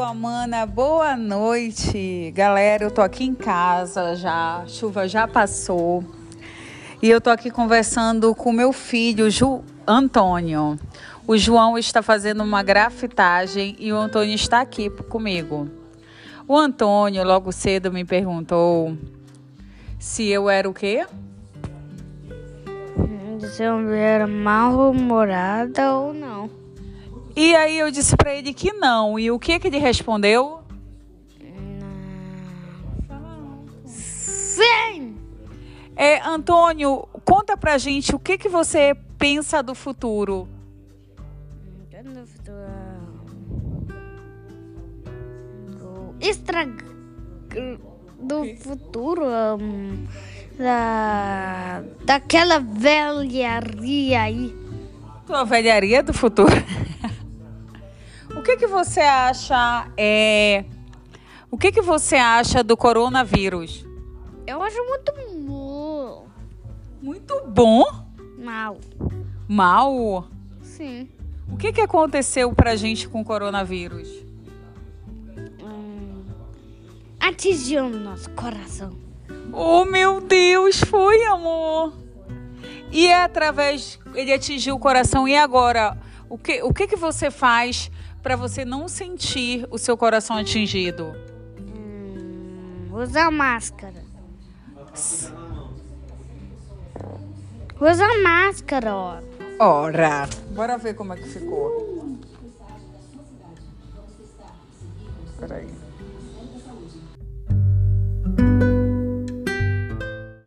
Amana, boa noite. Galera, eu tô aqui em casa já, a chuva já passou. E eu tô aqui conversando com meu filho, Ju Antônio. O João está fazendo uma grafitagem e o Antônio está aqui comigo. O Antônio logo cedo me perguntou se eu era o quê? Se eu era mal-humorada ou não. E aí eu disse para ele que não. E o que que ele respondeu? Sim! É, Antônio, conta pra gente o que que você pensa do futuro. Do futuro. Do estraga. Do futuro. hum, da, daquela velharia aí. Tua velharia do futuro. o que que você acha é O que que você acha do coronavírus? Eu acho muito mo- Muito bom? mal. Mal? Sim. O que que aconteceu pra gente com o coronavírus? Hum, atingiu o nosso coração. Oh, meu Deus, foi, amor. E é através ele atingiu o coração e agora, o que o que que você faz para você não sentir o seu coração atingido? Hum, usa máscara. S usa máscara, ó. Ora, bora ver como é que ficou. Peraí.